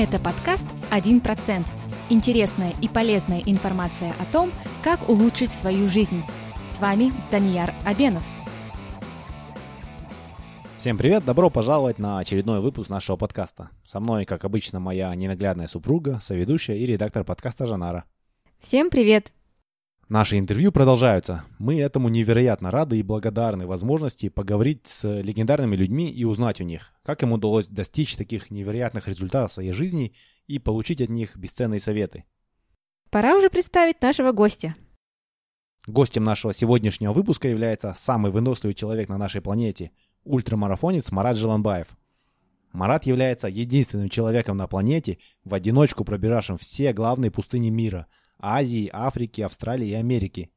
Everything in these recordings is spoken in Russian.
Это подкаст «1%». Интересная и полезная информация о том, как улучшить свою жизнь. С вами Данияр Абенов. Всем привет, добро пожаловать на очередной выпуск нашего подкаста. Со мной, как обычно, моя ненаглядная супруга, соведущая и редактор подкаста Жанара. Всем привет! Наши интервью продолжаются. Мы этому невероятно рады и благодарны возможности поговорить с легендарными людьми и узнать у них, как им удалось достичь таких невероятных результатов в своей жизни и получить от них бесценные советы. Пора уже представить нашего гостя. Гостем нашего сегодняшнего выпуска является самый выносливый человек на нашей планете – ультрамарафонец Марат Желанбаев. Марат является единственным человеком на планете, в одиночку пробиравшим все главные пустыни мира – Азии, Африки, Австралии и Америки.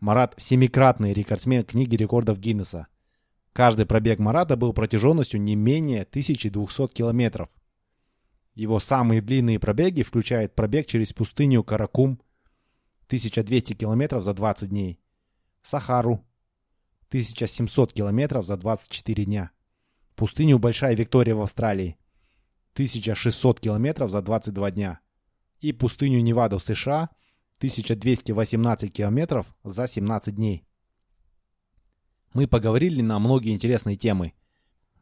Марат – семикратный рекордсмен книги рекордов Гиннесса. Каждый пробег Марата был протяженностью не менее 1200 километров. Его самые длинные пробеги включают пробег через пустыню Каракум 1200 километров за 20 дней, Сахару 1700 километров за 24 дня, пустыню Большая Виктория в Австралии 1600 километров за 22 дня – и пустыню Неваду в США 1218 километров за 17 дней. Мы поговорили на многие интересные темы.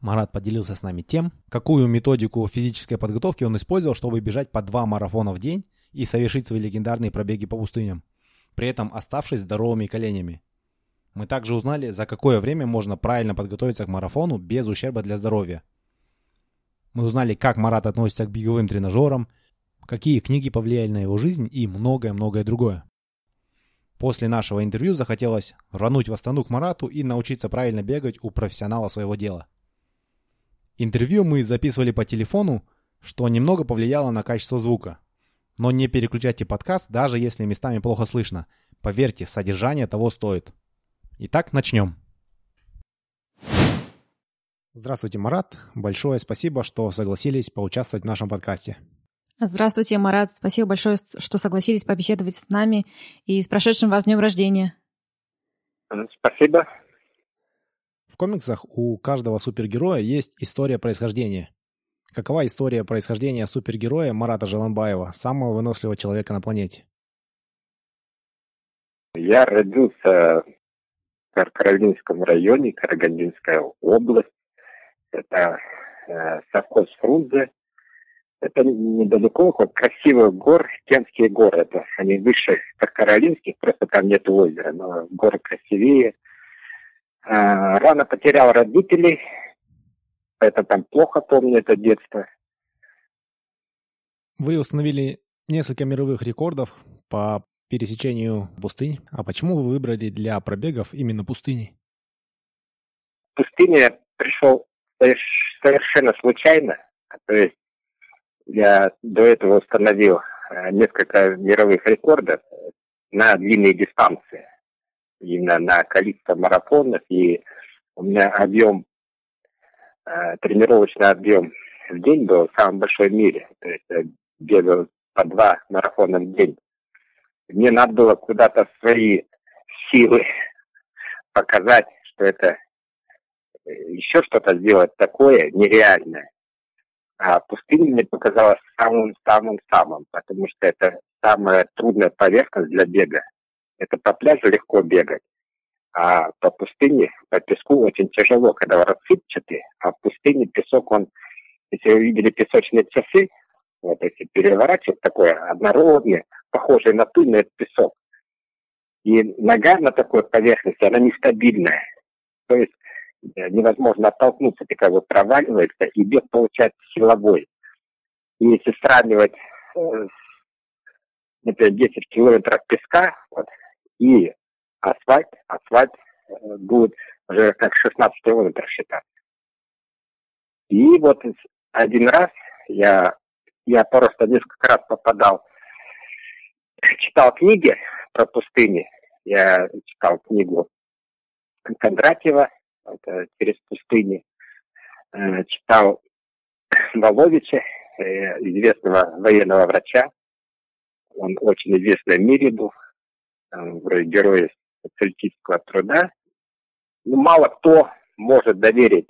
Марат поделился с нами тем, какую методику физической подготовки он использовал, чтобы бежать по два марафона в день и совершить свои легендарные пробеги по пустыням, при этом оставшись здоровыми коленями. Мы также узнали, за какое время можно правильно подготовиться к марафону без ущерба для здоровья. Мы узнали, как Марат относится к беговым тренажерам, какие книги повлияли на его жизнь и многое-многое другое. После нашего интервью захотелось рвануть в Астану к Марату и научиться правильно бегать у профессионала своего дела. Интервью мы записывали по телефону, что немного повлияло на качество звука. Но не переключайте подкаст, даже если местами плохо слышно. Поверьте, содержание того стоит. Итак, начнем. Здравствуйте, Марат. Большое спасибо, что согласились поучаствовать в нашем подкасте. Здравствуйте, Марат. Спасибо большое, что согласились побеседовать с нами и с прошедшим вас днем рождения. Спасибо. В комиксах у каждого супергероя есть история происхождения. Какова история происхождения супергероя Марата Желанбаева, самого выносливого человека на планете? Я родился в Карагандинском районе, Карагандинская область. Это э, совхоз Фрунзе, это недалеко, вот красивых гор, Кенские горы. Это они выше, как Каролинских, просто там нет озера, но горы красивее. А, рано потерял родителей, это там плохо помню это детство. Вы установили несколько мировых рекордов по пересечению пустынь. А почему вы выбрали для пробегов именно пустыни? В пустыне я пришел совершенно случайно. То есть я до этого установил э, несколько мировых рекордов на длинные дистанции, именно на количество марафонов, и у меня объем, э, тренировочный объем в день был самый большой в мире, то есть бегал по два марафона в день. Мне надо было куда-то свои силы показать, что это э, еще что-то сделать такое нереальное. А пустыня мне показалась самым-самым-самым, потому что это самая трудная поверхность для бега. Это по пляжу легко бегать, а по пустыне, по песку очень тяжело, когда рассыпчатый, а в пустыне песок, он, если вы видели песочные часы, вот если переворачивать такое однородный, похожий на пыль, но это песок. И нога на такой поверхности, она нестабильная. То есть невозможно оттолкнуться, ты как бы проваливается, и бег получается силовой. И если сравнивать, э, например, 10 километров песка вот, и асфальт, асфальт э, будет уже как 16 километров считаться. И вот один раз я, я просто несколько раз попадал, читал книги про пустыни. Я читал книгу Кондратьева это через пустыни, э, читал Воловича, э, известного военного врача. Он очень известный в мире был, вроде героя социалистического труда. Ну, мало кто может доверить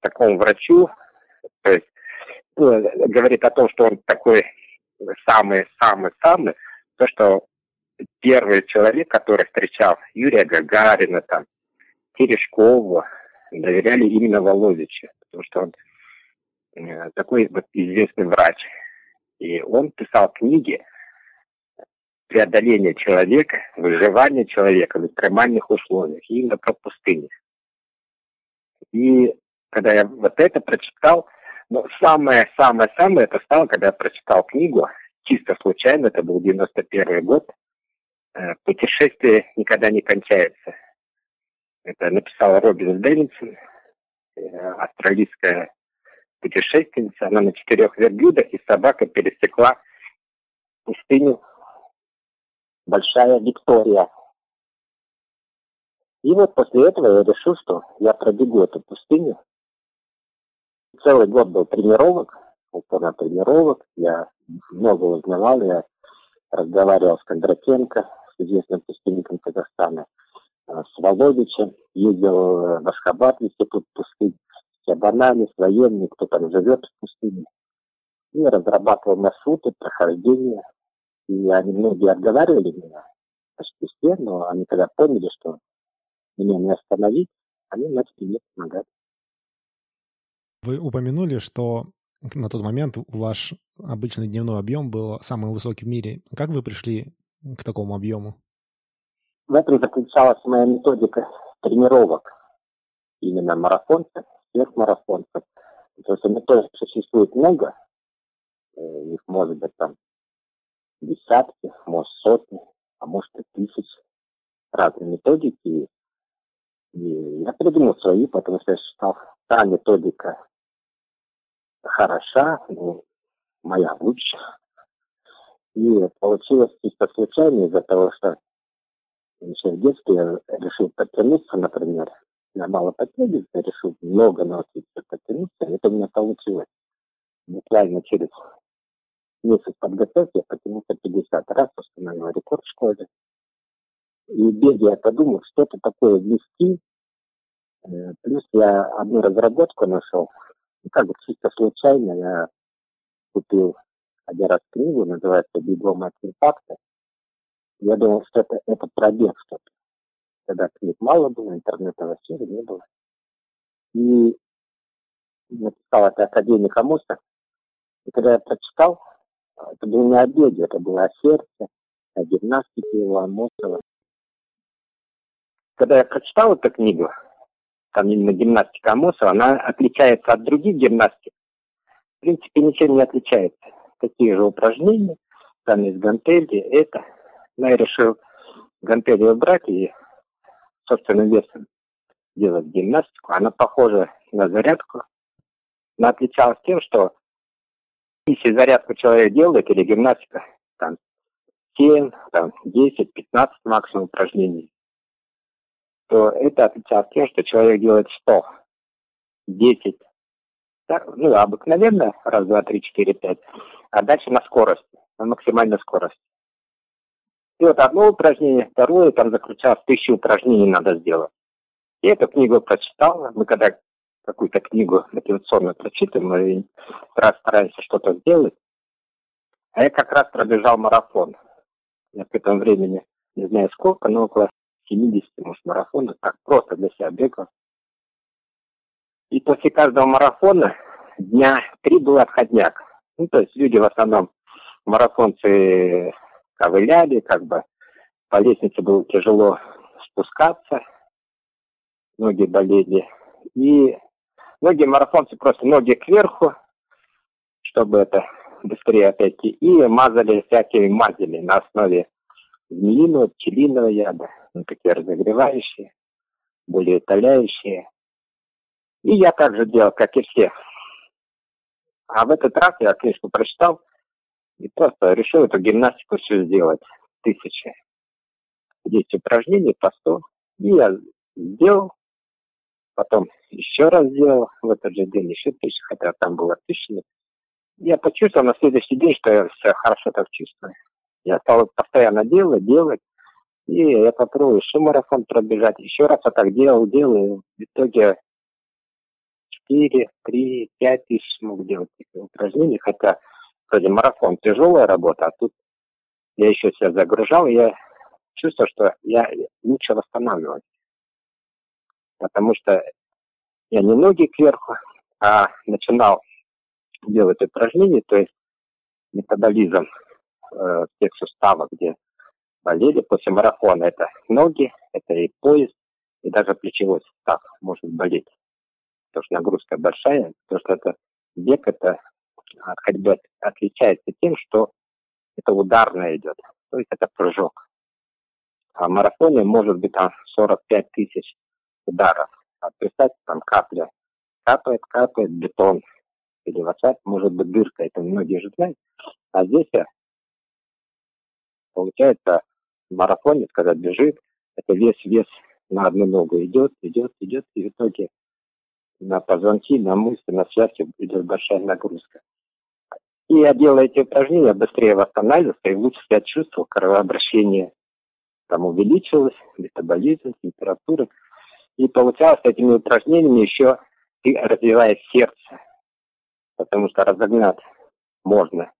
такому врачу. То есть ну, говорит о том, что он такой самый-самый-самый, то, что первый человек, который встречал Юрия Гагарина, там, Терешкову, доверяли именно Володичу, потому что он э, такой вот известный врач. И он писал книги преодоления человека, выживания человека в экстремальных условиях, именно про пустыню. И когда я вот это прочитал, но самое-самое-самое это стало, когда я прочитал книгу, чисто случайно, это был 91 год, э, «Путешествие никогда не кончается». Это написала Робин Дэвидсон, э, австралийская путешественница. Она на четырех верблюдах, и собака пересекла пустыню Большая Виктория. И вот после этого я решил, что я пробегу эту пустыню. Целый год был тренировок, упорно тренировок. Я много узнавал, я разговаривал с Кондратенко, с известным пустынником Казахстана, с Володичем, ездил в Ашхабад, институт пустынь, с Чабанами, с военными, кто там живет в пустыне. И разрабатывал маршруты прохождения. И они многие отговаривали меня, почти все, но они когда поняли, что меня не остановить, они начали мне помогать. Вы упомянули, что на тот момент ваш обычный дневной объем был самый высокий в мире. Как вы пришли к такому объему? В этом заключалась моя методика тренировок именно марафонцев, сверхмарафонцев. То есть методик существует много, э, их может быть там десятки, может сотни, а может и тысячи разные методики. И я придумал свои, потому что я считал, та методика хороша, ну, моя лучше. И получилось чисто случайно из-за того, что еще в детстве я решил подтянуться, например. Я мало подтягивался, решил много научиться подтянуться, и это у меня получилось. Буквально через месяц подготовки я потянулся 50 раз, установил рекорд в школе. И бегая, я подумал, что это такое вести. Э, плюс я одну разработку нашел, ну, как бы чисто случайно я купил один раз книгу, называется «Бегом от инфаркта». Я думал, что это, это пробег что-то. Тогда книг мало было, интернета вообще не было. И написал это академик Амуса. И когда я прочитал, это был не о это было о сердце, о гимнастике его, Амосова. Когда я прочитал эту книгу, там именно гимнастика Амосова, она отличается от других гимнастик. В принципе, ничем не отличается. Такие же упражнения, там есть гантели, это. Но я решил гантели убрать и собственным весом делать гимнастику. Она похожа на зарядку. но отличалась тем, что если зарядку человек делает или гимнастика, там 7, там 10, 15 максимум упражнений, то это отличается тем, что человек делает 100, 10, так, ну, обыкновенно, раз, два, три, четыре, пять, а дальше на скорость, на максимальной скорости. И вот одно упражнение, второе, там заключалось, тысячу упражнений надо сделать. И эту книгу прочитал. Мы когда какую-то книгу мотивационную прочитаем, мы раз стараемся что-то сделать. А я как раз пробежал марафон. Я к этому времени, не знаю сколько, но около 70, может, марафонов, так просто для себя бегал. И после каждого марафона дня три был отходняк. Ну, то есть люди в основном, марафонцы ковыляли, как бы по лестнице было тяжело спускаться, ноги болели. И многие марафонцы просто ноги кверху, чтобы это быстрее опять и мазали всякие мазели на основе змеиного, пчелиного яда, ну, такие разогревающие, более утоляющие. И я также делал, как и все. А в этот раз я книжку прочитал и просто решил эту гимнастику все сделать. Тысячи. Десять упражнений по сто. И я сделал. Потом еще раз сделал в этот же день еще тысячу, хотя там было тысяча. Я почувствовал на следующий день, что я все хорошо так чувствую. Я стал постоянно делать, делать. И я попробую еще марафон пробежать. Еще раз я так делал, делал. В итоге 4, 3, 5 тысяч смог делать такие упражнения, хотя вроде марафон тяжелая работа, а тут я еще себя загружал, я чувствую, что я лучше восстанавливаюсь. Потому что я не ноги кверху, а начинал делать упражнения, то есть метаболизм э, тех суставов, где болели после марафона. Это ноги, это и пояс, и даже плечевой сустав может болеть. Потому что нагрузка большая, потому что это бег, это от ходьбы отличается тем, что это ударное идет, то есть это прыжок. А в марафоне может быть там 45 тысяч ударов. А представьте, там капля капает, капает, бетон или в может быть дырка, это многие же знают. А здесь получается в марафоне, когда бежит, это весь вес на одну ногу идет, идет, идет, и в итоге на позвонки, на мышцы, на связки идет большая нагрузка. И я делаю эти упражнения, быстрее восстанавливался и лучше себя чувствовал, кровообращение там увеличилось, метаболизм, температура. И получалось этими упражнениями еще ты развиваешь сердце, потому что разогнать можно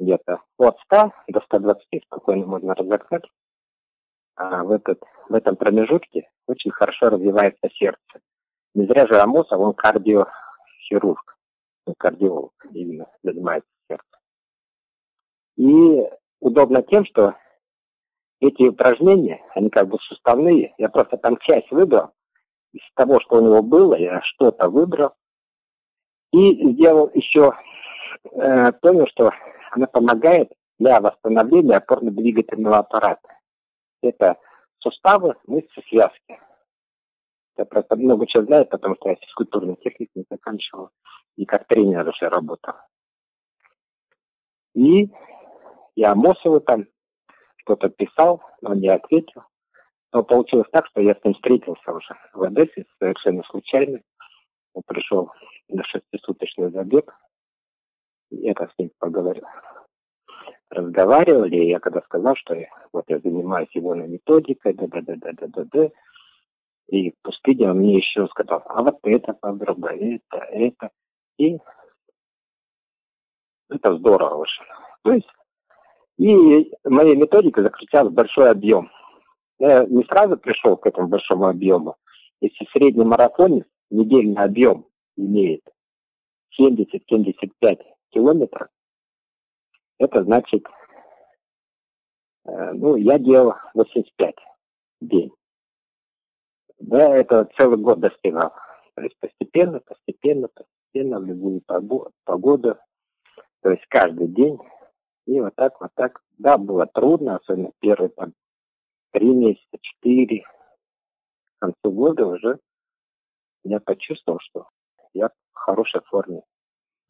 где-то от 100 до 120 спокойно можно разогнать. А в, этот, в этом промежутке очень хорошо развивается сердце. Не зря же Амосов, он кардиохирург, кардиолог именно занимается сердцем. И удобно тем, что эти упражнения, они как бы суставные. Я просто там часть выбрал из того, что у него было, я что-то выбрал. И сделал еще, э, понял, что она помогает для восстановления опорно-двигательного аппарата. Это суставы, мышцы, связки. Я просто много чего знаю, потому что я физкультурную технику не заканчивал и как тренер уже работал. И я Мосову там что-то писал, но не ответил. Но получилось так, что я с ним встретился уже в Одессе совершенно случайно. Он пришел на шестисуточный забег. Я так с ним поговорил. Разговаривали, и я когда сказал, что я, вот я занимаюсь его на методикой, да-да-да-да-да-да, и в пустыне он мне еще сказал, а вот это попробуй, это, это. И это здорово очень. То есть и моя методика заключалась в большой объем. Я не сразу пришел к этому большому объему. Если средний марафонец недельный объем имеет 70-75 километров, это значит, э, ну, я делал 85 в день. Да, это целый год достигал. То есть постепенно, постепенно, постепенно, в любую погоду. То есть каждый день и вот так, вот так. Да, было трудно, особенно первые там три месяца, четыре. К концу года уже я почувствовал, что я в хорошей форме.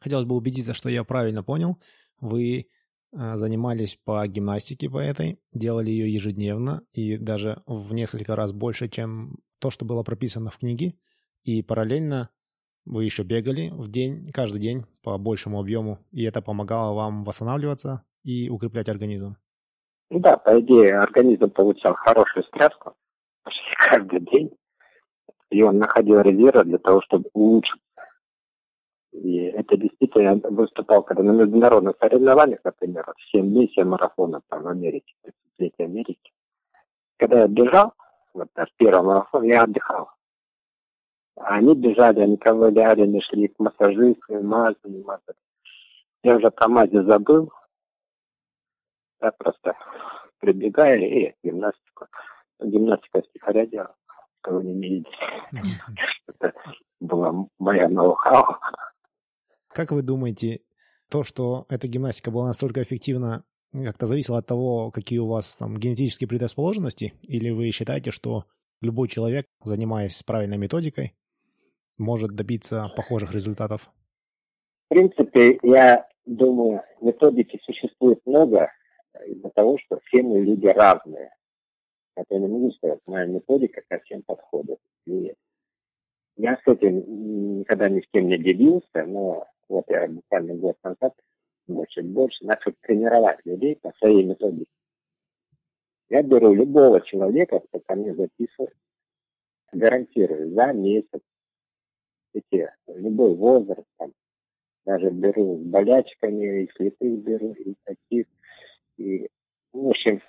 Хотелось бы убедиться, что я правильно понял. Вы э, занимались по гимнастике по этой, делали ее ежедневно и даже в несколько раз больше, чем то, что было прописано в книге. И параллельно вы еще бегали в день, каждый день по большему объему, и это помогало вам восстанавливаться и укреплять организм? Да, по идее, организм получал хорошую стряску почти каждый день, и он находил резервы для того, чтобы улучшить. И это действительно выступал, когда на международных соревнованиях, например, в 7 дней, 7 марафонов там, в Америке, в Америки. Когда я бежал, вот наш первый марафон, я отдыхал. Они бежали, они ковыляли, они шли к массажисту, мазали, мазали. Я уже про мазе забыл, я просто прибегаю и гимнастику. Гимнастика стихаря делал, кого не видите. Это была моя ноу-хау. Как вы думаете, то, что эта гимнастика была настолько эффективна, как-то зависело от того, какие у вас там генетические предрасположенности? Или вы считаете, что любой человек, занимаясь правильной методикой, может добиться похожих результатов? В принципе, я думаю, методики существует много, из-за того, что все мы люди разные. Это не могу сказать, моя методика ко всем подходит. И я с этим никогда ни с кем не делился, но вот я буквально год назад больше и больше начал тренировать людей по своей методике. Я беру любого человека, кто ко мне записывает, гарантирую, за месяц эти, любой возраст, там, даже беру с болячками, и слепых беру, и таких, и, в общем,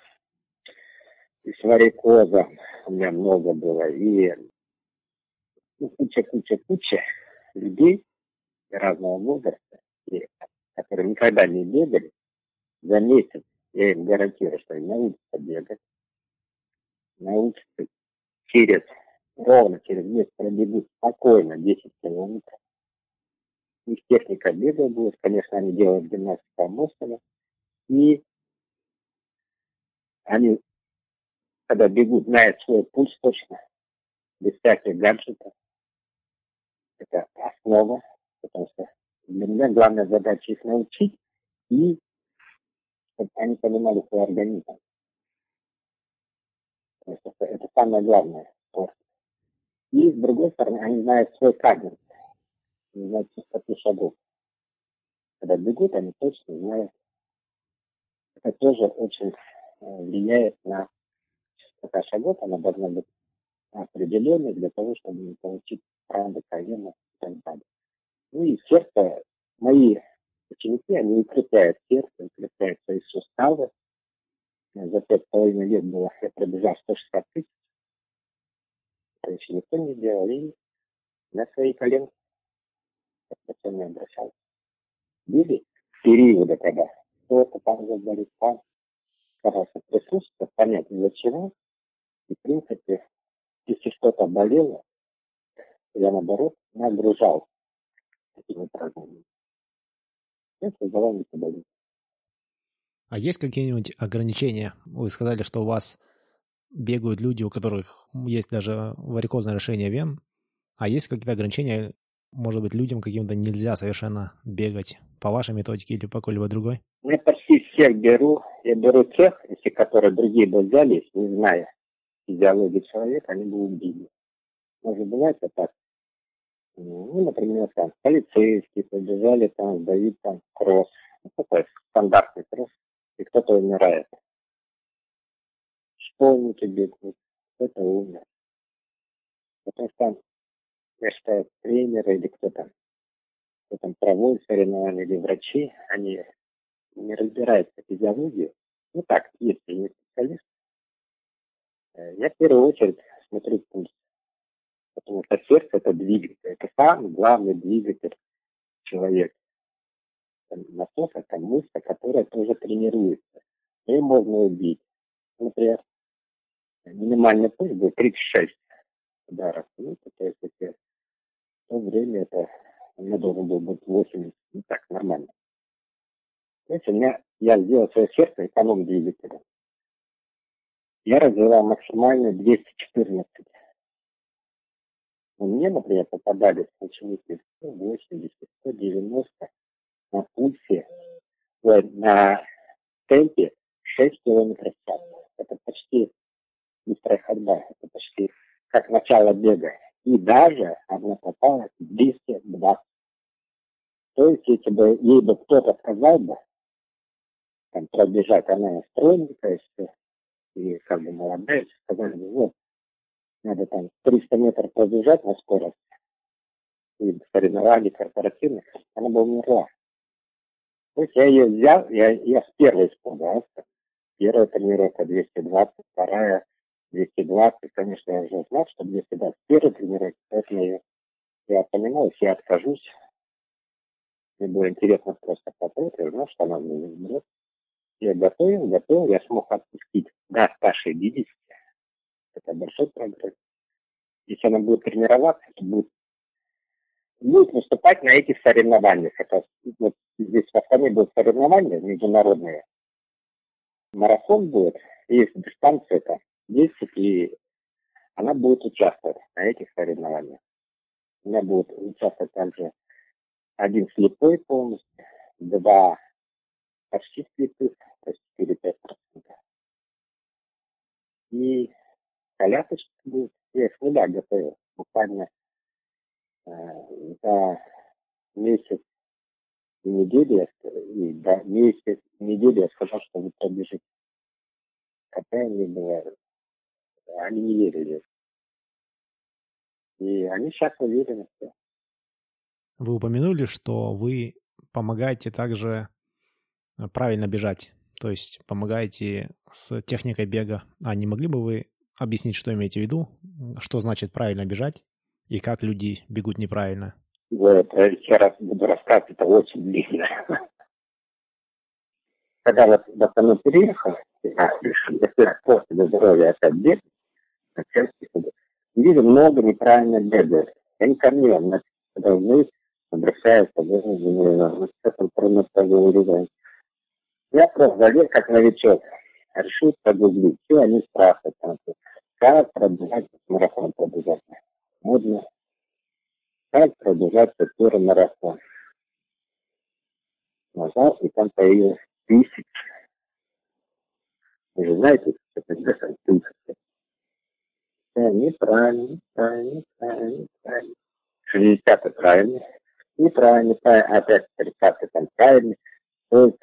и с варикозом у меня много было, и ну, куча, куча, куча людей разного возраста, и, которые никогда не бегали, за месяц я им гарантирую, что они научатся бегать, научатся через, ровно через месяц пробегут спокойно 10 километров. Их техника бега будет, конечно, они делают гимнастику мускулов, и они, когда бегут, знают свой пульс точно, без всяких гаджетов. Это основа, потому что для меня главная задача их научить и чтобы они понимали свой организм. Это, это самое главное. И с другой стороны, они знают свой кадр, они знают частоту шагов. Когда бегут, они точно знают. Это тоже очень э, влияет на частота шагов, она должна быть определенной для того, чтобы получить и так далее. Ну и сердце, мои ученики, они укрепляют сердце, укрепляют свои суставы. За пять с половиной лет было, я пробежал 160 тысяч. Это еще никто не делал. И на свои коленки совсем не обращался. Были периоды, когда кто-то там заболит, там старался прислушаться, понять, для чего. И, в принципе, если что-то болело, я, наоборот, нагружал упражнениями. Это голова не болит. А есть какие-нибудь ограничения? Вы сказали, что у вас бегают люди, у которых есть даже варикозное решение вен. А есть какие-то ограничения, может быть, людям каким-то нельзя совершенно бегать по вашей методике или по какой-либо другой? Я почти всех беру. Я беру тех, если которые другие бы взялись, не зная физиологии человека, они бы убили. Может, бывает так. Ну, например, там, полицейские побежали там, сдают там кросс. Ну, такой стандартный кросс. И кто-то умирает. Школьники бегут, кто-то умер. Потому что там, я считаю, тренеры или кто там, кто там проводит соревнования или врачи, они не разбираются в физиологии. Ну так, если не специалист, э, я в первую очередь смотрю пульс. Потому что сердце – это двигатель. Это самый главный двигатель человека. Насос – это мышца, которая тоже тренируется. И можно убить. Например, минимальный пульс будет 36 ударов минуту. То есть, если в то время это у меня должен был быть 80. Ну так, нормально. То есть у меня, я сделал свое сердце эконом двигателя. Я развивал максимально 214 мне, например, попадались ученики 180, 190 на пульсе, на темпе 6 километров в час. Это почти быстрая ходьба, это почти как начало бега. И даже она попала 220. То есть, если бы ей бы кто-то сказал бы, там, пробежать, она стройненькая, и как бы молодая, сказали бы, вот, надо там 300 метров пробежать на скорость, и соревнований корпоративных, она бы умерла. То есть я ее взял, я, я с первой испугался. Первая тренировка 220, вторая 220. Конечно, я уже знал, что 220 первая тренировка, поэтому я, я понимал, если я откажусь, мне было интересно просто попробовать, я знал, что она мне не. Я готовил, готовил, я смог отпустить до 160 это большой прогресс. Если она будет тренироваться, то будет, будет выступать на этих соревнованиях. Это, вот здесь в Астане будут соревнования международные. Марафон будет, есть дистанция это 10, и она будет участвовать на этих соревнованиях. У меня будет участвовать также один слепой полностью, два почти слепых, то есть 4-5%. И колясочка будет. Я их нуля готовил. Буквально э, за месяц и неделю, и да, месяц, неделю я сказал, что вы пробежите. Хотя они было, они не верили. И они сейчас уверены, что вы упомянули, что вы помогаете также э, правильно бежать, то есть помогаете с техникой бега. А не могли бы вы объяснить, что имеете в виду, что значит правильно бежать и как люди бегут неправильно? Вот, еще раз буду рассказывать, это очень длинно. Когда вот в основном переехал, я решил, если после здоровья опять бегать, Вижу, много неправильно бегают. Я не кормил, значит, должны обращаются, вот с этим трудно. Я просто залез как новичок, решил погуглить, что они спрашивают, там, как пробежать марафон пробежать. Можно. Как пробежать первый марафон. Нажал, и там появилось тысяч. Вы же знаете, что это там тысячи. Да, неправильно, неправильно, неправильно, неправильно. 60 правильно неправильно, опять 30 там правильно. То есть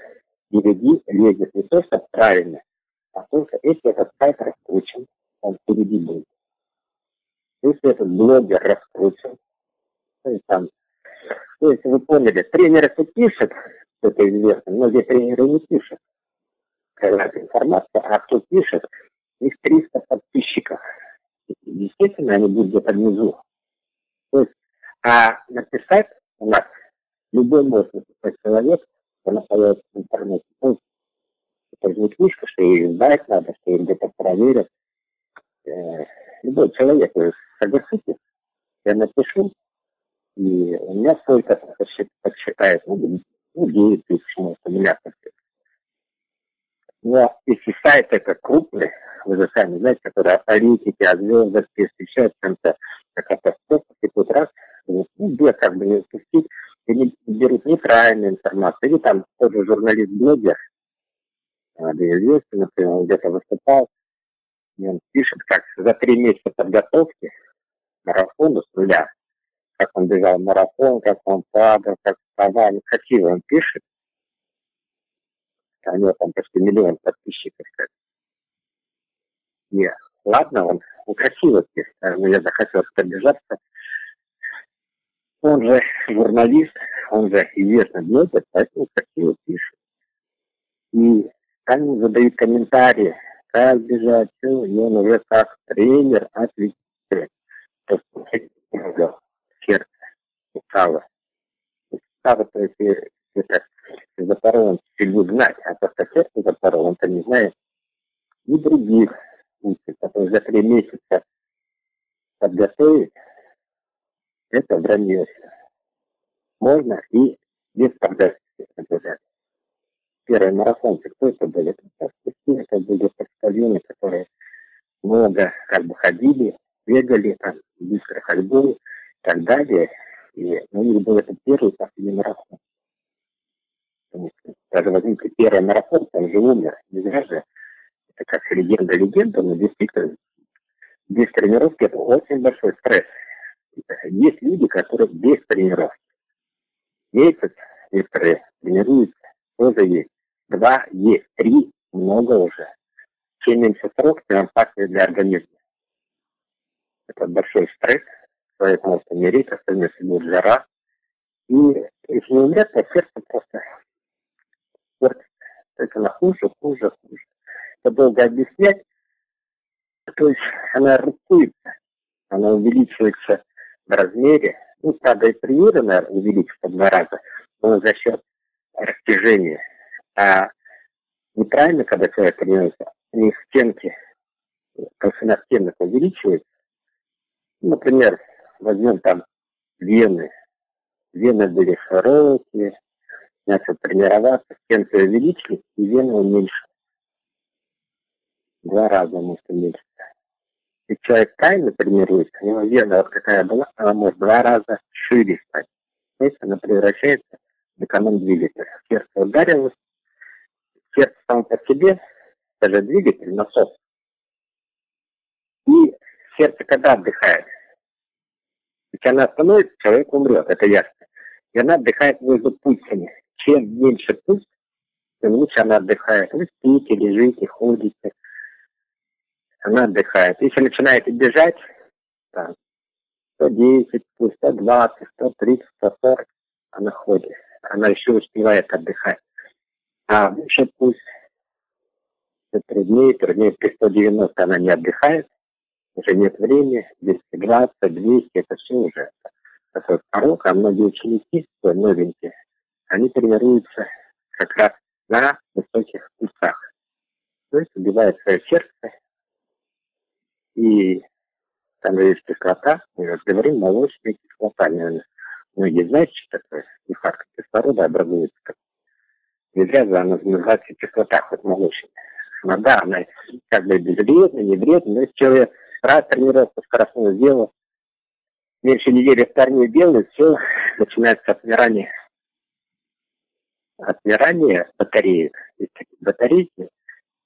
DVD лезет не то, что правильно, а только если этот сайт раскручен, он впереди будет. Если этот блогер раскручен, то есть там, то есть вы поняли, тренер это пишет, это известно, многие тренеры не пишут. Какая информация, а кто пишет, их 300 подписчиков. Естественно, они будут где-то внизу. То есть, а написать у нас любой может написать человек, она появится в интернете. Ну, это книжка, что ее издать надо, что ее где-то проверят. Э, любой человек, вы согласитесь, я напишу, и у меня сколько подсчитает, ну, ну 9 тысяч, может, у меня. Но если сайт это крупный, вы же сами знаете, который о политике, о звездах, встречают чем-то, о катастрофах, и тут раз ну, где как бы не упустить, или берут неправильную информацию, или там тот же журналист-блогер, известный, например, он где-то выступал, и он пишет, как за три месяца подготовки марафону с нуля, как он бежал марафон, как он падал, как вставал, какие он пишет, у него там почти миллион подписчиков. Нет, ладно, он, он красиво пишет, но я захотел пробежаться, он же журналист, он же известный блогер, поэтому красиво пишет. И там задают комментарии, как бежать, и он уже как тренер отвечает. Сердце устало. Устало, то есть это запорол, он теперь будет знать, а просто сердце запорол, он-то не знает. И других учат, которые за три месяца подготовить, это вранье. Можно и без подачи Первый марафонцы, кто это были? Это были почтальоны, которые много как бы ходили, бегали, там, быстро ходьбой и так далее. И у них был это первый последний марафон. Даже возьмите первый марафон, там же умер. Не зря же. Это как легенда-легенда, но действительно без тренировки это очень большой стресс. Есть люди, которые без тренировки. Месяц некоторые тренируются, тоже есть. Два есть, три много уже. Чем меньше срок, тем опаснее для организма. Это большой стресс, человек может умереть, особенно если будет жара. И если не умрет, то сердце просто портится. То есть она хуже, хуже, хуже. Это долго объяснять. То есть она рукуется, она увеличивается в размере, ну, правда, и примеры, наверное, увеличится в два раза, но за счет растяжения. А неправильно, когда человек тренируется, у них стенки, толщина стенок увеличивается. Например, возьмем там вены. Вены были широкие, начал тренироваться, стенки увеличились, и вены уменьшились. Два раза может уменьшиться если человек тайно тренируется, у него вена вот какая была, она может два раза шире стать. То есть она превращается в эконом-двигатель. Сердце ударилось, сердце само по себе, даже двигатель, насос. И сердце когда отдыхает? Если она остановится, человек умрет, это ясно. И она отдыхает между пульсами. Чем меньше пульс, тем лучше она отдыхает. Вы спите, лежите, ходите, она отдыхает. Если начинаете бежать, там, 110, 120, 130, 140 она ходит. Она еще успевает отдыхать. А выше пусть труднее, труднее, при 190 она не отдыхает, уже нет времени, 220, 200, это все уже такой порог, а многие ученики, новенькие, они тренируются как раз на высоких пульсах. То есть убивает свое сердце, и там есть кислота, мы говорим, молочная кислота, наверное. Многие знаете, что такое нехватка кислорода образуется. Как... Не зря же она называется кислота, хоть молочная. Но да, она как бы безвредная, не вредная, но если человек раз тренировку скоростную сделал, меньше недели вторую делает, все, начинается отмирание. Отмирание батареек. Есть батарейки,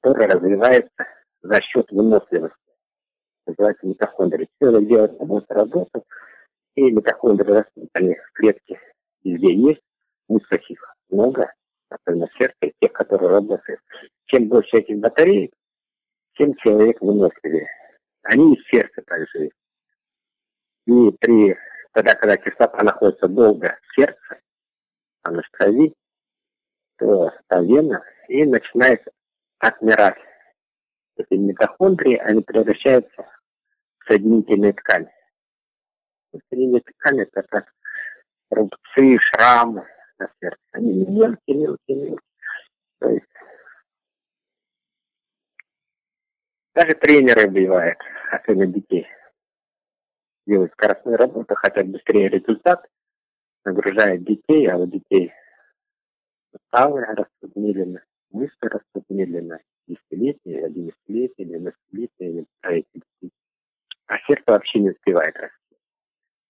которые развиваются за счет выносливости. Называется митохондрии. Человек делает работу, работу, и митохондрии растут, они в клетке везде есть, их много, особенно сердце, тех, которые работают. Чем больше этих батареек, тем человек выносливее. Они из сердца также. И при, тогда, когда кислота находится долго в сердце, она в крови, то вена, и начинает отмирать. Эти митохондрии, они превращаются в соединительные ткани. Соединительные ткани это как рубцы, шрамы на сердце. Они мелкие, мелкие, мелкие. То есть даже тренеры бывают, особенно детей делать скоростную работу, хотят быстрее результат, нагружают детей, а у детей суставы растут медленно, мышцы растут медленно, десятилетние, одиннадцатилетние, двенадцатилетние, строительные. А сердце вообще не успевает расти.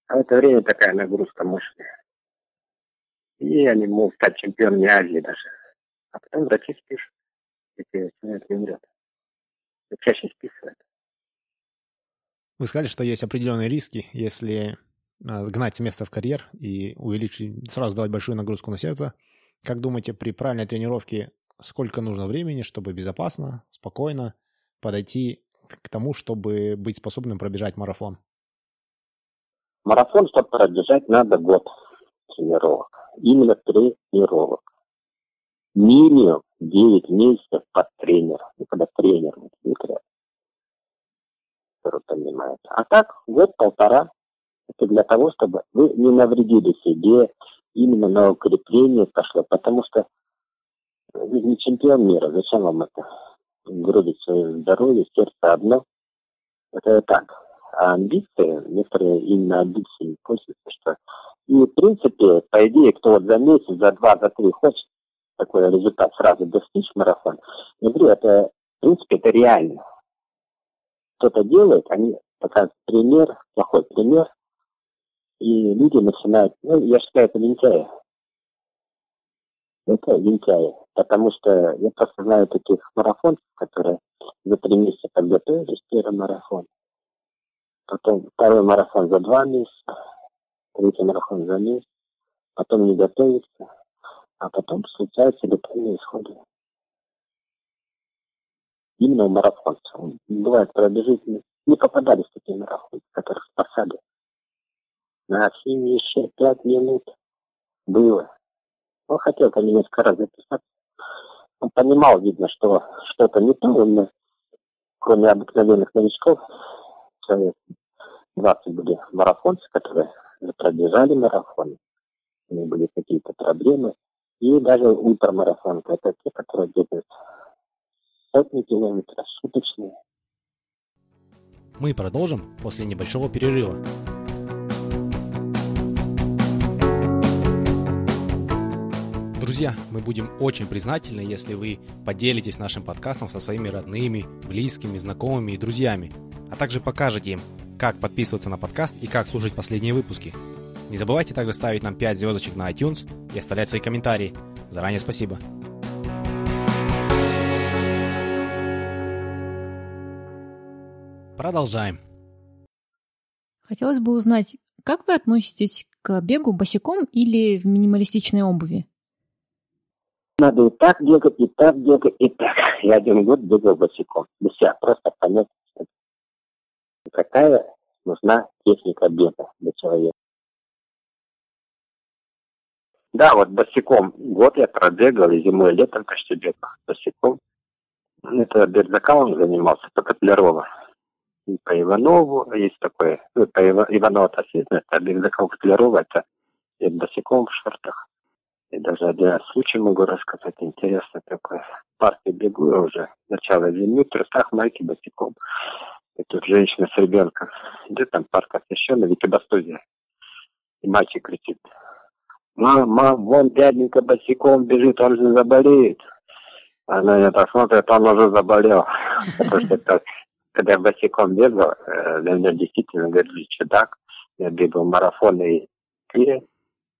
А в это время такая нагрузка мощная. И они могут стать чемпионами Азии даже. А потом врачи спишут, если человек не умрет. Чаще списывают. Вы сказали, что есть определенные риски, если а, гнать с места в карьер и увеличить, сразу давать большую нагрузку на сердце. Как думаете, при правильной тренировке сколько нужно времени, чтобы безопасно, спокойно подойти к тому, чтобы быть способным пробежать марафон? Марафон, чтобы пробежать, надо год тренировок. Именно тренировок. Минимум 9 месяцев под тренера. Ну, когда тренер который понимает. А так, год-полтора, это для того, чтобы вы не навредили себе, именно на укрепление пошло, потому что вы не чемпион мира, зачем вам это? Грубить свое здоровье, сердце одно. Это так. А амбиции, некоторые именно амбиции пользуются, что... И, в принципе, по идее, кто вот за месяц, за два, за три хочет такой результат сразу достичь марафон, я говорю, это, в принципе, это реально кто-то делает, они показывают пример, плохой пример, и люди начинают, ну, я считаю, это лентяи. Это лентяи, потому что я просто знаю таких марафонцев, которые за три месяца подготовились, первый марафон, потом второй марафон за два месяца, третий марафон за месяц, потом не готовится, а потом случаются летальные исходы именно у марафонцев. Бывает, пробежит, не попадались такие марафонцы, которых спасали. На 7-5 минут было. Он хотел мне несколько раз записаться. Он понимал, видно, что что-то не то. Он, кроме обыкновенных новичков, человек 20 были марафонцы, которые пробежали марафон. У них были какие-то проблемы. И даже ультрамарафон. Это те, которые бегают сотни километров суточные. Мы продолжим после небольшого перерыва. Друзья, мы будем очень признательны, если вы поделитесь нашим подкастом со своими родными, близкими, знакомыми и друзьями, а также покажете им, как подписываться на подкаст и как слушать последние выпуски. Не забывайте также ставить нам 5 звездочек на iTunes и оставлять свои комментарии. Заранее спасибо. Продолжаем. Хотелось бы узнать, как вы относитесь к бегу босиком или в минималистичной обуви? Надо и так бегать, и так бегать, и так. Я один год бегал босиком. Без себя просто понять, какая нужна техника бега для человека. Да, вот босиком год я пробегал, и зимой, и летом почти бегал босиком. Это Берзакалом занимался, по Котлярова. И по Иванову есть такое, ну, по Иванову это известно, а Берзакал Котлярова это и босиком в шортах. И даже один случай могу рассказать, интересно такой. В парке бегу я уже, начало зимы, в трусах, майки, босиком. И тут женщина с ребенком. Идет там парк освещенный, Викибастузия. И мальчик кричит, мам, мам, вон дяденька босиком бежит, он же заболеет. Она меня так смотрит, он уже заболел. Потому что так, когда я босиком бегал, э, для меня действительно говорили чудак. Я бегал марафоны и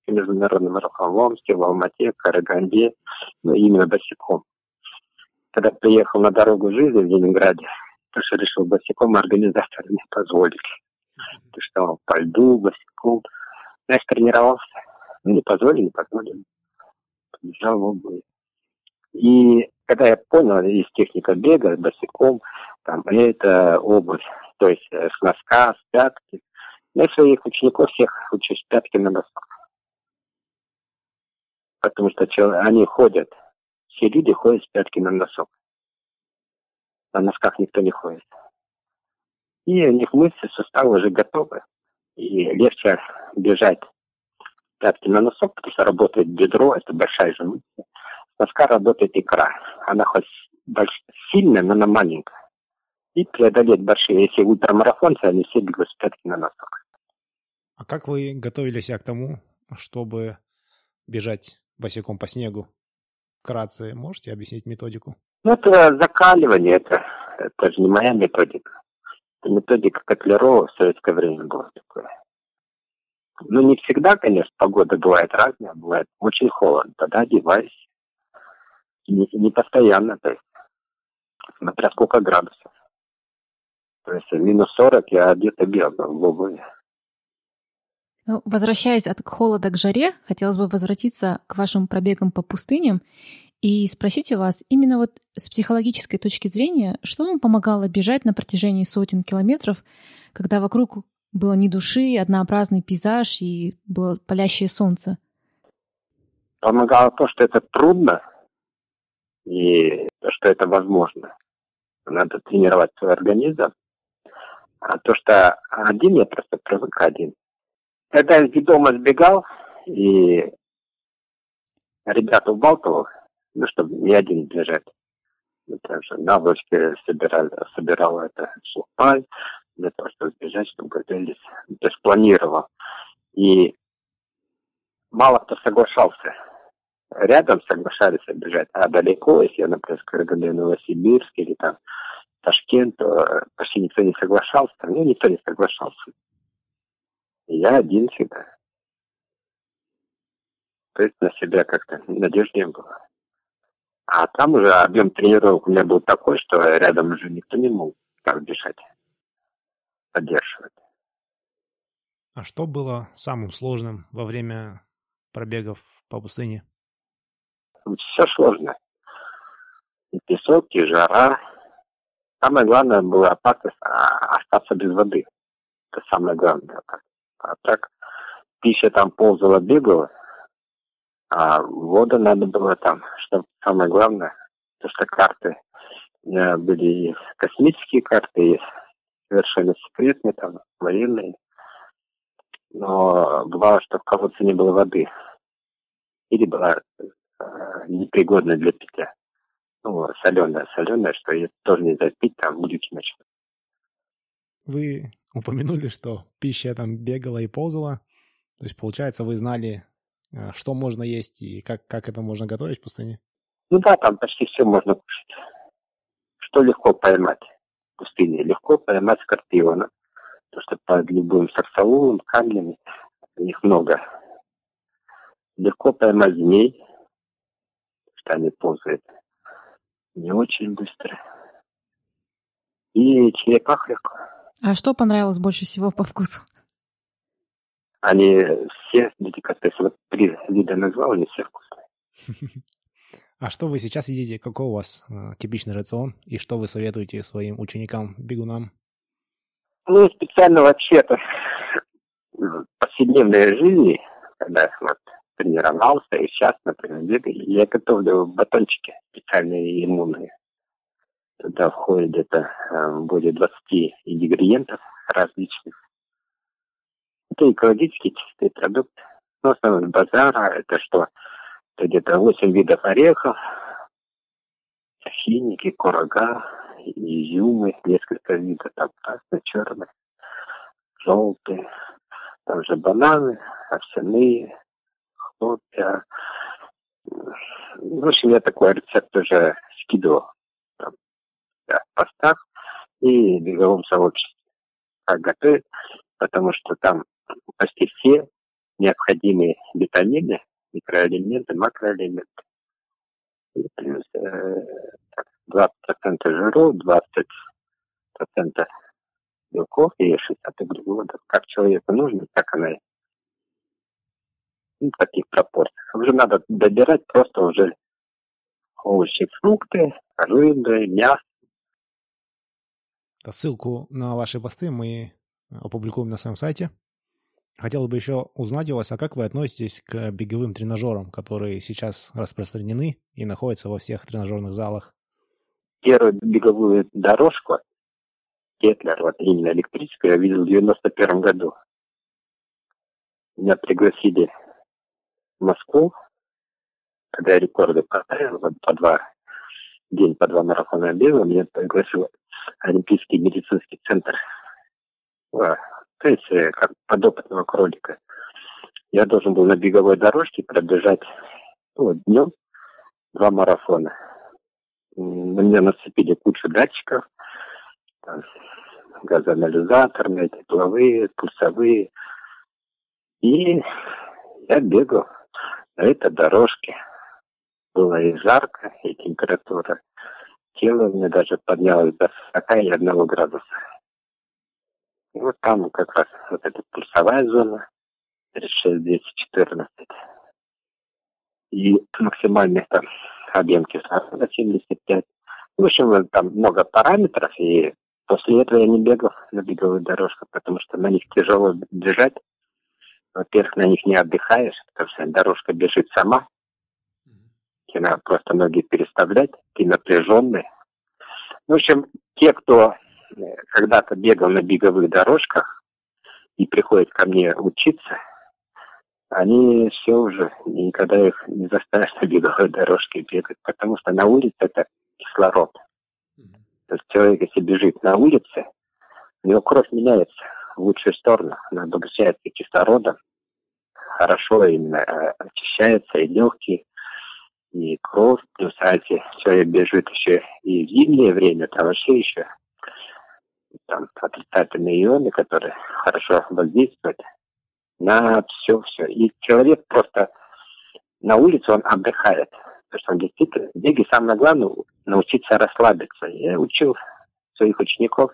международный марафон в Омске, в Алмате, в Караганде, но именно босиком. Когда приехал на дорогу жизни в Ленинграде, то что решил босиком, организаторы не позволили. Ты что, по льду, босиком. Я тренировался. Не позволили, не позволили. Побежал в обуви. И когда я понял, есть техника бега босиком, там, это обувь, то есть э, с носка, с пятки. Я своих учеников всех учу с пятки на носок. Потому что они ходят, все люди ходят с пятки на носок. На носках никто не ходит. И у них мышцы, суставы уже готовы. И легче бежать пятки на носок, потому что работает бедро, это большая же мышца. С носка работает икра. Она хоть больш... сильная, но она маленькая. И преодолеть большие. Если ультрамарафонцы, они все бегут с пятки на носок. А как вы готовили себя к тому, чтобы бежать босиком по снегу? Вкратце можете объяснить методику? Ну, это закаливание, это, это же не моя методика. Это методика Котлярова в советское время была такое. Ну, не всегда, конечно, погода бывает разная, бывает очень холодно, тогда одевайся. Не, не постоянно, то есть, смотря сколько градусов. То есть минус 40 я одета бело в обуви. Ну, возвращаясь от холода к жаре, хотелось бы возвратиться к вашим пробегам по пустыням и спросить у вас именно вот с психологической точки зрения, что вам помогало бежать на протяжении сотен километров, когда вокруг было ни души, однообразный пейзаж и было палящее солнце? Помогало то, что это трудно и то, что это возможно. Надо тренировать свой организм. А то, что один, я просто привык один. Когда я из дома сбегал, и ребята убалтывал, ну, чтобы не один бежать. Мы также наволочки собирали, собирал это сухпай для того, чтобы сбежать, чтобы готовились. То есть планировал. И мало кто соглашался. Рядом соглашались бежать, а далеко, если я, например, скажу, Новосибирск или там Ташкент, то почти никто не соглашался. Ну, никто не соглашался. Я один всегда. То есть на себя как-то надежнее было. А там уже объем тренировок у меня был такой, что рядом уже никто не мог так дышать, поддерживать. А что было самым сложным во время пробегов по пустыне? Все сложно. И песок, и жара. Самое главное было опасность а, остаться без воды. Это самое главное. А так пища там ползала, бегала, а вода надо было там, чтобы самое главное, то что карты меня были и космические карты, и совершенно секретные, там, военные. Но бывало, что в колодце не было воды. Или была э, непригодна для питья. Ну, соленая, соленая, что ее тоже нельзя пить, там глюки начнут. Вы упомянули, что пища там бегала и ползала. То есть, получается, вы знали, э, что можно есть и как, как это можно готовить в пустыне? Ну да, там почти все можно кушать. Что легко поймать пустыне? Легко поймать скорпиона. Потому что под любым сарсалулом, камнями, их много. Легко поймать змей, что они ползают не очень быстро. И черепах легко. А что понравилось больше всего по вкусу? Они все, деликатесы, вот три вида назвал, они все вкусные. А что вы сейчас едите? Какой у вас э, типичный рацион? И что вы советуете своим ученикам, бегунам? Ну, специально вообще-то в повседневной жизни, когда вот тренировался, и сейчас, например, я готовлю батончики специальные иммунные. Туда входит где-то э, более 20 ингредиентов различных. Это экологический чистый продукт. Но основной базара это что? Где-то 8 видов орехов, финики, курага, изюмы, несколько видов, там красный, черный, желтый, там же бананы, овсяные, хлопья. В общем, я такой рецепт уже скидывал там, да, в постах и в беговом сообществе. Как готовить, потому что там почти все необходимые витамины, микроэлементы, макроэлементы. И плюс э, 20% жиров, 20% белков и 60 углеводов. Как человеку нужно, так она и ну, в таких пропорциях. Уже надо добирать просто уже овощи, фрукты, рыбы, мясо. Ссылку на ваши посты мы опубликуем на своем сайте. Хотел бы еще узнать у вас, а как вы относитесь к беговым тренажерам, которые сейчас распространены и находятся во всех тренажерных залах? Первую беговую дорожку Кетлер, вот именно электрическую, я видел в 91 году. Меня пригласили в Москву, когда я рекорды поставил, вот по два, день по два марафона бегал, меня пригласил Олимпийский медицинский центр. Э, как подопытного кролика. Я должен был на беговой дорожке пробежать ну, днем два марафона. На меня нацепили кучу датчиков, газоанализаторные, тепловые, пульсовые. И я бегал на этой дорожке. Было и жарко, и температура. Тело у меня даже поднялось до 41 градуса. И вот там как раз вот эта пульсовая зона, 36-214. И максимальный там объем кислорода 75. В общем, там много параметров, и после этого я не бегал на беговую дорожку, потому что на них тяжело бежать. Во-первых, на них не отдыхаешь, потому что дорожка бежит сама. Тебе надо просто ноги переставлять, ты напряженный. В общем, те, кто когда-то бегал на беговых дорожках и приходит ко мне учиться, они все уже, никогда их не заставишь на беговой дорожке бегать, потому что на улице это кислород. То есть человек, если бежит на улице, у него кровь меняется в лучшую сторону, она обогащается кислородом, хорошо именно э, очищается и легкие, и кровь, плюс если человек бежит еще и в зимнее время, там вообще еще там отрицательные ионы, которые хорошо воздействуют на все-все. И человек просто на улице он отдыхает. Потому что он действительно, беги самое главное научиться расслабиться. Я учил своих учеников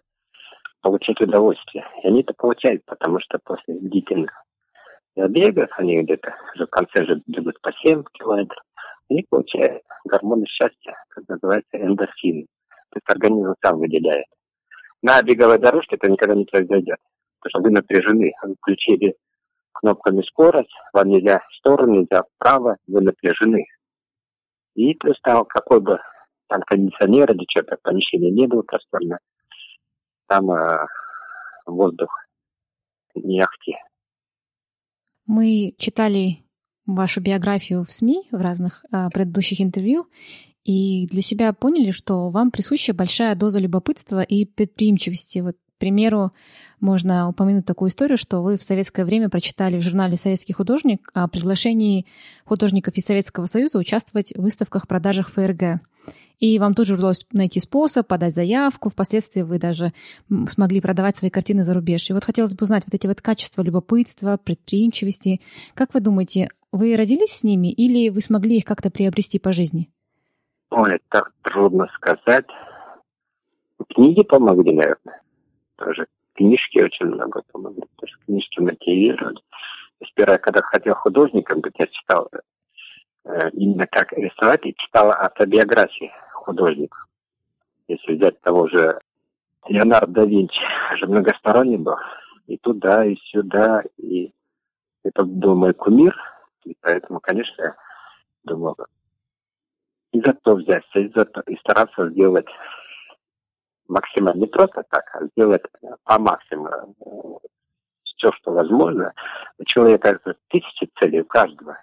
получать удовольствие. И они это получают, потому что после длительных забегов, они где-то в конце же бегут по 7 километров, они получают гормоны счастья, как называется эндорфин. То есть организм сам выделяет. На беговой дорожке это никогда не произойдет. Потому что вы напряжены, вы включили кнопками скорость, вам нельзя в сторону, нельзя вправо, вы напряжены. И плюс там какой бы там кондиционер или что-то, помещение не было просторно, там э, воздух не ахти. Мы читали вашу биографию в СМИ в разных э, предыдущих интервью, и для себя поняли, что вам присуща большая доза любопытства и предприимчивости. Вот примеру, можно упомянуть такую историю, что вы в советское время прочитали в журнале «Советский художник» о приглашении художников из Советского Союза участвовать в выставках-продажах ФРГ. И вам тут же удалось найти способ, подать заявку. Впоследствии вы даже смогли продавать свои картины за рубеж. И вот хотелось бы узнать вот эти вот качества любопытства, предприимчивости. Как вы думаете, вы родились с ними или вы смогли их как-то приобрести по жизни? Ой, так трудно сказать. Книги помогли, наверное тоже книжки очень много помогли, потому что книжки мотивировали. Сперва, когда хотел художником быть, я читал э, именно как рисовать, и читал автобиографии художников. Если взять того же Леонардо да Винчи же многосторонний был. И туда, и сюда, и это был мой кумир. И поэтому, конечно, я думал, и за то взяться, и, за то, и стараться сделать максимально, не просто так, а сделать по максимуму все, что возможно. У человека тысячи целей, у каждого.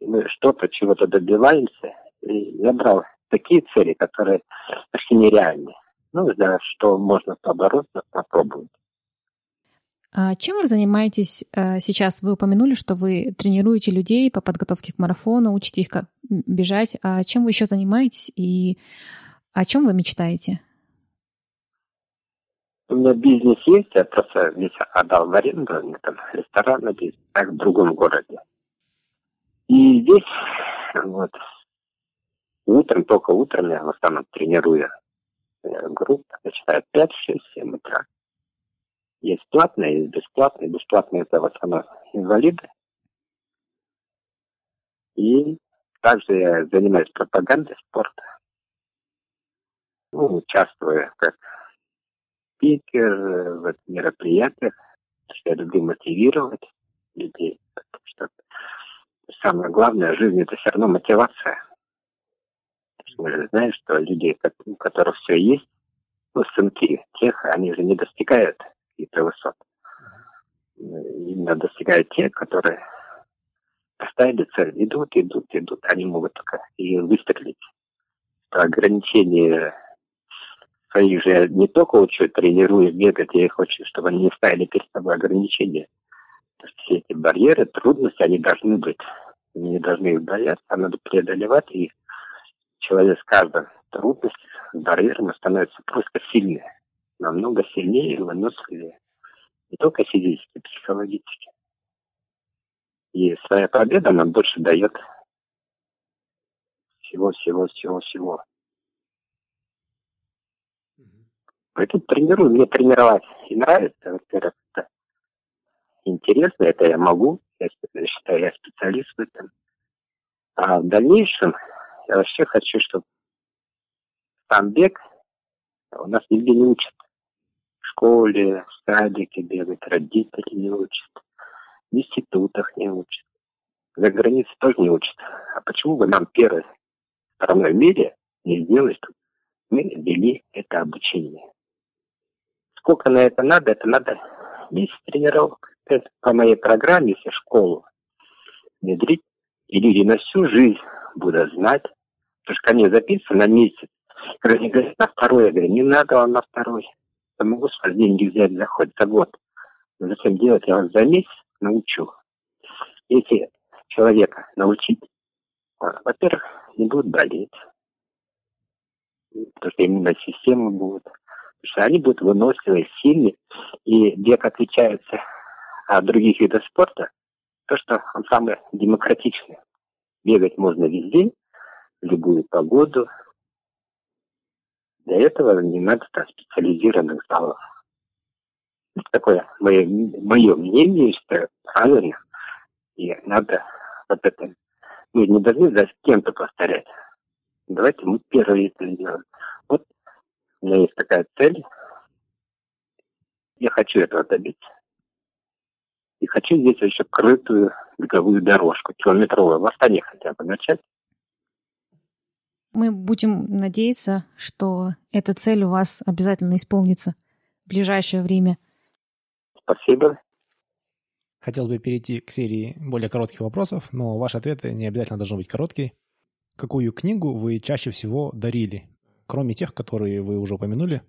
И мы что-то, чего-то добиваемся. И я брал такие цели, которые почти нереальны. Ну, за что можно побороться, попробовать. А чем вы занимаетесь э, сейчас? Вы упомянули, что вы тренируете людей по подготовке к марафону, учите их как бежать. А чем вы еще занимаетесь и о чем вы мечтаете? У меня бизнес есть, я просто весь отдал в аренду, там ресторан есть, так в другом городе. И здесь вот утром, только утром я в основном тренирую э, группу, начинаю 5, 6, 7 утра. Есть платные, есть бесплатные. Бесплатные это в основном инвалиды. И также я занимаюсь пропагандой спорта. Ну, участвую как спикер в мероприятиях. Я люблю мотивировать людей. Потому что самое главное в жизни это все равно мотивация. Мы же знаем, что люди, у которых все есть, ну, сынки тех, они же не достигают каких-то высот. Именно достигают те, которые поставили цель, идут, идут, идут. Они могут только и выстрелить. Ограничения своих же не только учу, тренирую, бегать, я их хочу, чтобы они не ставили перед собой ограничения. То есть все эти барьеры, трудности, они должны быть. Они не должны их бояться, а надо преодолевать. И человек с каждой трудностью, с барьером становится просто сильнее намного сильнее и выносливее. Не только физически, психологически. И своя победа нам больше дает всего-всего-всего-всего. Поэтому тренирую, мне тренировать и нравится, во-первых, это интересно, это я могу, я считаю, я специалист в этом. А в дальнейшем я вообще хочу, чтобы сам бег у нас нигде не учат. Школе, в садике бегать, родители не учат, в институтах не учат, за границей тоже не учат. А почему бы нам первой стороной в мире не сделать, чтобы мы ввели это обучение? Сколько на это надо? Это надо месяц тренировок. Это по моей программе, если школу внедрить, и люди на всю жизнь будут знать, потому что ко мне записано на месяц. Они говорят, на второй, я говорю, не надо вам на второй я могу с вас деньги взять за хоть за год. Но зачем делать, я вас за месяц научу. Если человека научить, во-первых, не будут болеть, потому что именно система будет. Потому что они будут выносливые, сильные, и бег отличается от других видов спорта, то, что он самый демократичный. Бегать можно везде, в любую погоду, для этого не надо там, специализированных залов. Такое мое, мое мнение, что правильно. И надо вот это... Мы не должны за кем-то повторять. Давайте мы первые это сделаем. Вот у меня есть такая цель. Я хочу этого добиться. И хочу здесь еще крытую беговую дорожку, километровую, в Астане хотя бы начать. Мы будем надеяться, что эта цель у вас обязательно исполнится в ближайшее время. Спасибо. Хотелось бы перейти к серии более коротких вопросов, но ваши ответы не обязательно должны быть короткие. Какую книгу вы чаще всего дарили, кроме тех, которые вы уже упомянули?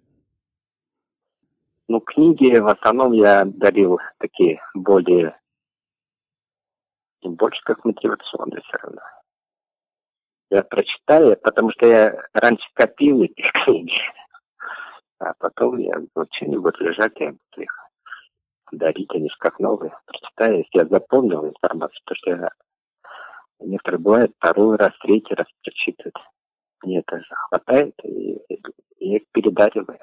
Ну, книги в основном я дарил такие более, больше как мотивационные все равно я прочитаю, потому что я раньше копил эти книги, а потом я вот что-нибудь лежать, я буду их дарить, они же как новые. Прочитаю, если я запомнил информацию, потому что я, некоторые бывают второй раз, третий раз прочитывают. Мне это хватает, и, и их передариваю.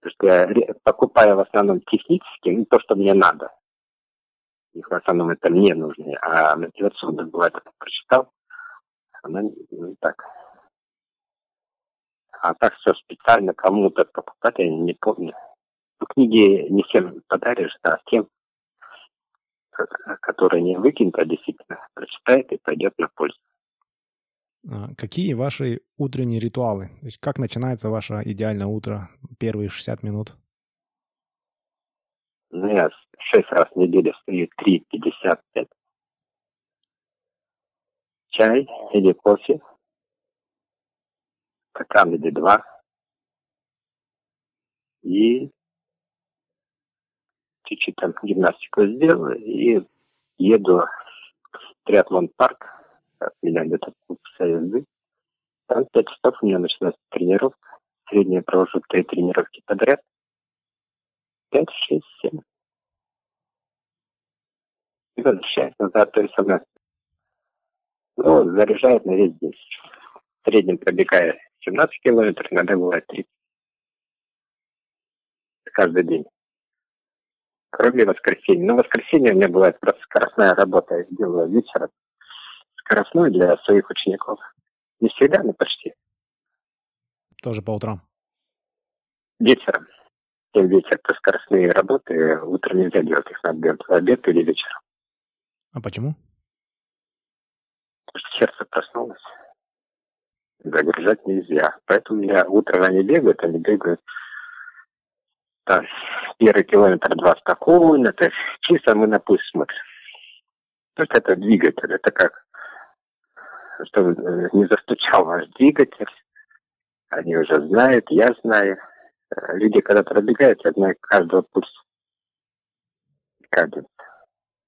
Потому что я покупаю в основном технически, ну, то, что мне надо. Их в основном это мне нужны, а мотивационно бывает, это прочитал, она ну, так А так все специально кому-то покупать, я не помню. Книги не всем подаришь, а тем, которые не выкинут, а действительно прочитает и пойдет на пользу. А, какие ваши утренние ритуалы? То есть как начинается ваше идеальное утро, первые 60 минут? Ну, я шесть раз в неделю встаю 3.55. Чай или кофе. Стакан или два. И чуть-чуть там гимнастику сделаю и еду в триатлон парк. От меня где-то полчаса езды. Там пять часов у меня начинается тренировка. Средняя провожу три тренировки подряд. Пять, шесть, семь. И возвращаюсь назад, то есть она ну, заряжает на весь день. В среднем пробегая 17 километров, иногда бывает 30. Каждый день кроме воскресенья. Но воскресенье у меня бывает просто скоростная работа. Я делаю вечером скоростную для своих учеников. Не всегда, но почти. Тоже по утрам? Вечером. Тем вечер по скоростные работы утром нельзя делать. Их надо делать в обед или вечером. А почему? Потому что сердце проснулось. Загружать нельзя. Поэтому я утром они бегают, они бегают так, первый километр два спокойно, то есть чисто мы на пульс смотрим. То есть это двигатель, это как, чтобы не застучал ваш двигатель, они уже знают, я знаю. Люди, когда пробегают, я знаю каждого пульс. Каждый.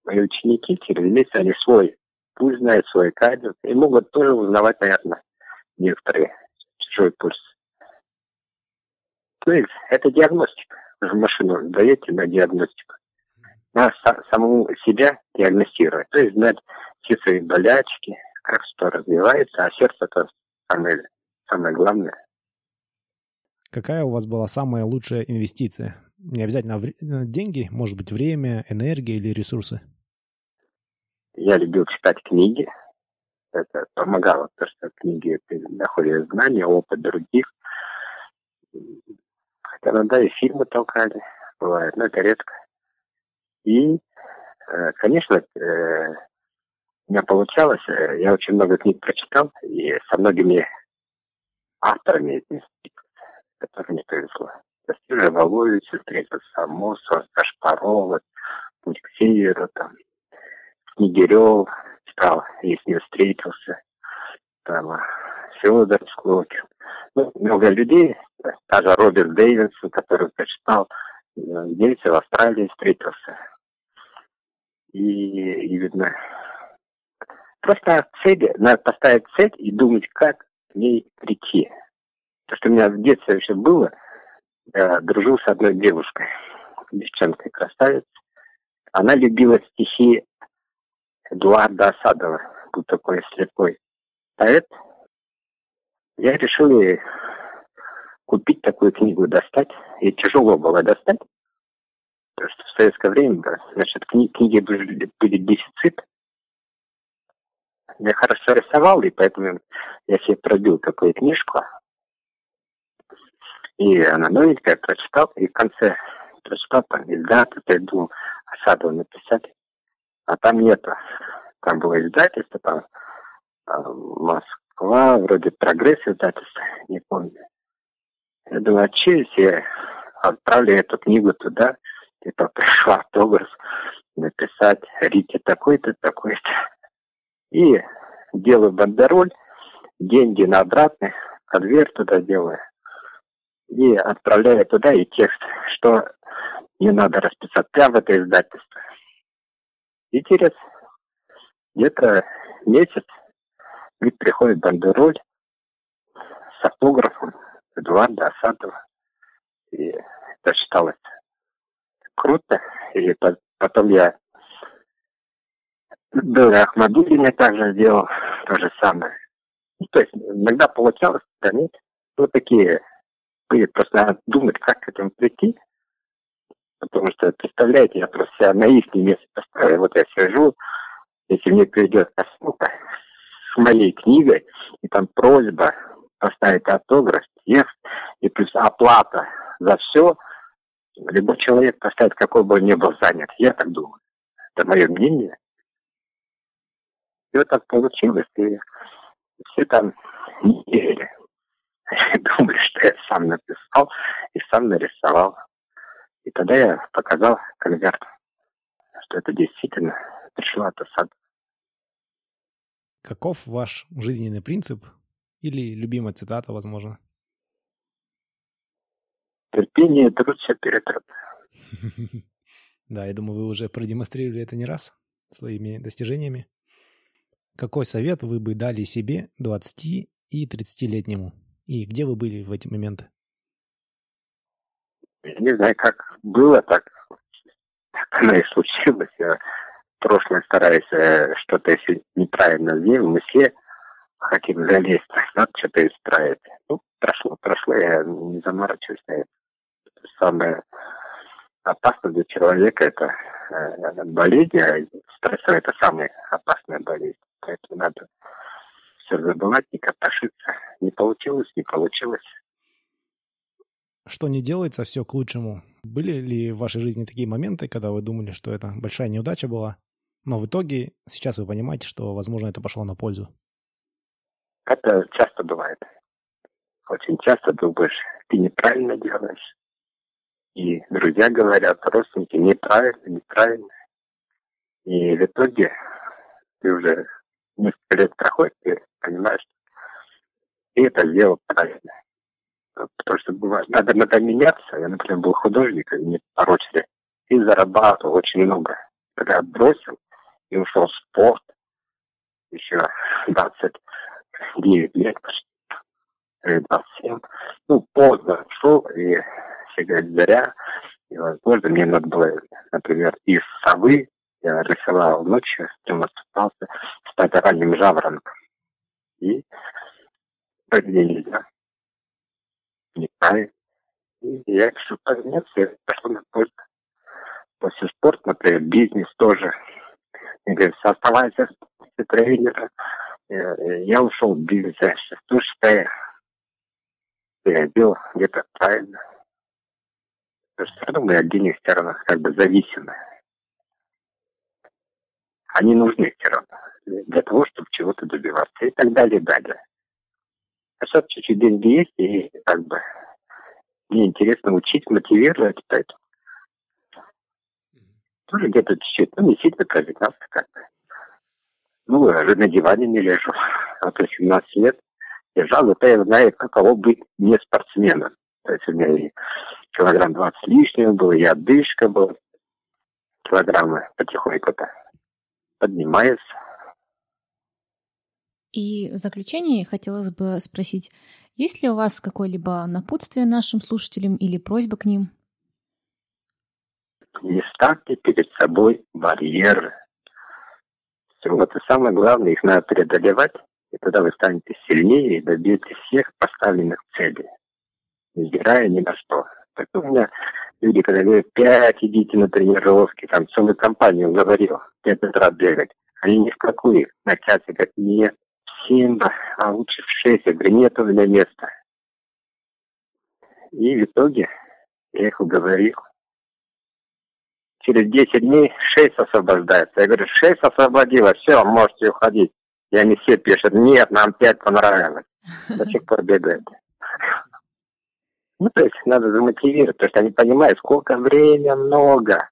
Мои ученики через месяц, они свой пульс знают, свой кадр, и могут тоже узнавать, наверное, некоторые чужой пульс. Есть это диагностика машину даете на диагностику. Надо самому себя диагностировать. То есть знать все свои болячки, как что развивается, а сердце это самое, самое главное. Какая у вас была самая лучшая инвестиция? Не обязательно деньги, может быть, время, энергия или ресурсы? Я любил читать книги. Это помогало, потому что книги ты находишь знания, опыт других. Иногда и фильмы толкали, бывает, но это редко. И, э, конечно, э, у меня получалось, э, я очень много книг прочитал, и со многими авторами, которым мне повезло. Стиве Воловича встретился, Мосова, Кашпарова, Путь к северу, там, Снегирев читал, если не встретился, там, Федор Склокин. Ну, много людей, даже Роберт Дэвинсон, который прочитал, здесь в Австралии встретился. И, и видно, просто цели, надо поставить цель и думать, как к ней прийти. То, что у меня в детстве еще было, я дружил с одной девушкой, девчонкой красавицей. Она любила стихи Эдуарда Осадова, был такой слепой поэт. Я решил ей купить такую книгу, достать. И тяжело было достать. Потому что в советское время, значит, кни книги были, были дефицит. Я хорошо рисовал, и поэтому я себе пробил такую книжку. И она новенькая, прочитал, и в конце прочитал, там, и даты, я думал, Осадова написать. А там нету. Там было издательство, там Москва, вроде прогресс издательство, не помню. Я думаю, а я отправлю эту книгу туда, и то пришел автограф написать Рите такой-то, такой-то. И делаю бандероль, деньги на обратный, конверт туда делаю. И отправляю туда и текст, что не надо расписать прямо это издательство. И через где-то месяц приходит бандероль с автографом, Эдуарда Асадова. И это круто. И потом я был Ахмадулине также сделал то же самое. Ну, то есть иногда получалось, да нет. Вот такие были. Просто надо думать, как к этому прийти. Потому что, представляете, я просто себя на их месте поставил. Вот я сижу, если мне придет посылка с моей книгой, и там просьба поставить автограф, текст и плюс оплата за все, любой человек поставит, какой бы он ни был занят. Я так думаю. Это мое мнение. И вот так получилось. И все там не. Думали, что я сам написал и сам нарисовал. И тогда я показал конверт, что это действительно пришло от осады. Каков ваш жизненный принцип или любимая цитата, возможно? Терпение, труд, все перетрут. Да, я думаю, вы уже продемонстрировали это не раз своими достижениями. Какой совет вы бы дали себе 20 и 30-летнему? И где вы были в эти моменты? Я не знаю, как было, так, так оно и случилось. Я прошлое стараюсь э, что-то, если неправильно в мысли, хотим залезть, надо что-то исправить. Ну, прошло, прошло, я не заморачиваюсь на это. Самое опасное для человека это э, болезнь, а стресс это самая опасная болезнь. Поэтому надо все забывать, не копошиться. Не получилось, не получилось. Что не делается, все к лучшему. Были ли в вашей жизни такие моменты, когда вы думали, что это большая неудача была, но в итоге сейчас вы понимаете, что, возможно, это пошло на пользу? Это часто бывает. Очень часто думаешь, ты неправильно делаешь. И друзья говорят, родственники, неправильно, неправильно. И в итоге ты уже несколько лет проходит, ты понимаешь, что ты это сделал правильно. Потому что бывает, надо, надо меняться. Я, например, был художником, не порочный, и зарабатывал очень много. Когда бросил и ушел в спорт, еще 20 9 лекций, 27. Ну, поздно шел, и сигарет зря И, возможно, мне надо было, например, из совы я рисовал ночью, с чем остался, стать ранним жаворонком. И где нельзя. Не правильно. И я решил подняться, я пошел на спорт. После спорта, например, бизнес тоже. И говорит, оставайся в тренера. Я ушел в бизнес, я сейчас тоже считаю, я делал где-то правильно. Потому что все равно мы от денег все равно как бы зависимы они нужны все равно для того, чтобы чего-то добиваться и так далее, и далее. А сейчас чуть-чуть деньги есть, и как бы мне интересно учить, мотивировать, поэтому тоже где-то чуть-чуть, ну, не сильно кажется, как бы. Ну, же на диване не лежу. А то 17 лет лежал, это я знаю, каково быть не спортсменом. То есть у меня и килограмм 20 лишнего было, и отдышка была, килограммы потихоньку-то поднимается. И в заключение хотелось бы спросить, есть ли у вас какое-либо напутствие нашим слушателям или просьба к ним? Не ставьте перед собой барьеры. Вот и самое главное, их надо преодолевать, и тогда вы станете сильнее и добьетесь всех поставленных целей, избирая ни на что. Так у меня люди, когда говорят, пять идите на тренировки, там целую компанию говорил, пять утра бегать. Они ни в какую. На часе говорят, нет, семь, а лучше в шесть. Я говорю, нет у меня места. И в итоге я их уговорил. Через 10 дней 6 освобождается. Я говорю, 6 освободилось, все, можете уходить. И они все пишут, нет, нам 5 понравилось. До сих пор бегают. Ну, то есть надо замотивировать, потому что они понимают, сколько времени много,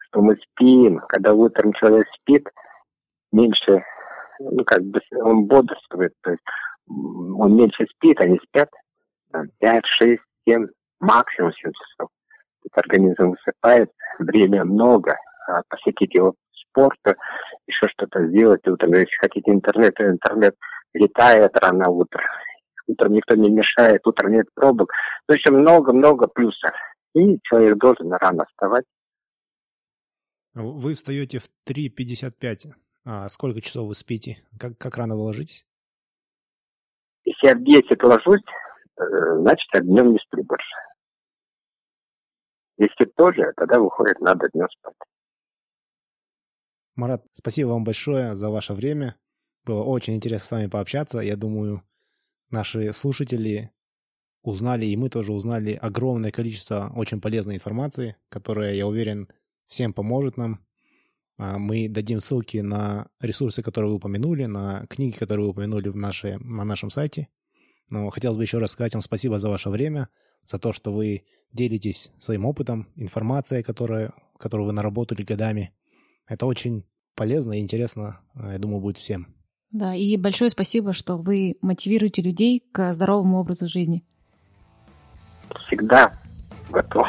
что мы спим. Когда утром человек спит, меньше, ну, как бы он бодрствует, то есть он меньше спит, они спят там, 5, 6, 7, максимум 7 часов. Организм высыпает, время много, а посетить его спорта, еще что-то сделать утром. Если хотите интернет, то интернет летает рано утром утром никто не мешает, утром нет пробок. То есть много-много плюсов. И человек должен рано вставать. Вы встаете в 3.55. А сколько часов вы спите? Как, как рано вы ложитесь? Если я в 10 ложусь, э, значит, я днем не сплю больше. Если тоже, тогда выходит, надо днем спать. Марат, спасибо вам большое за ваше время. Было очень интересно с вами пообщаться. Я думаю, наши слушатели узнали, и мы тоже узнали огромное количество очень полезной информации, которая, я уверен, всем поможет нам. А, мы дадим ссылки на ресурсы, которые вы упомянули, на книги, которые вы упомянули в нашей, на нашем сайте. Но хотелось бы еще раз сказать вам спасибо за ваше время, за то, что вы делитесь своим опытом, информацией, которая, которую вы наработали годами. Это очень полезно и интересно, а, я думаю, будет всем. Да, и большое спасибо, что вы мотивируете людей к здоровому образу жизни. Всегда готов.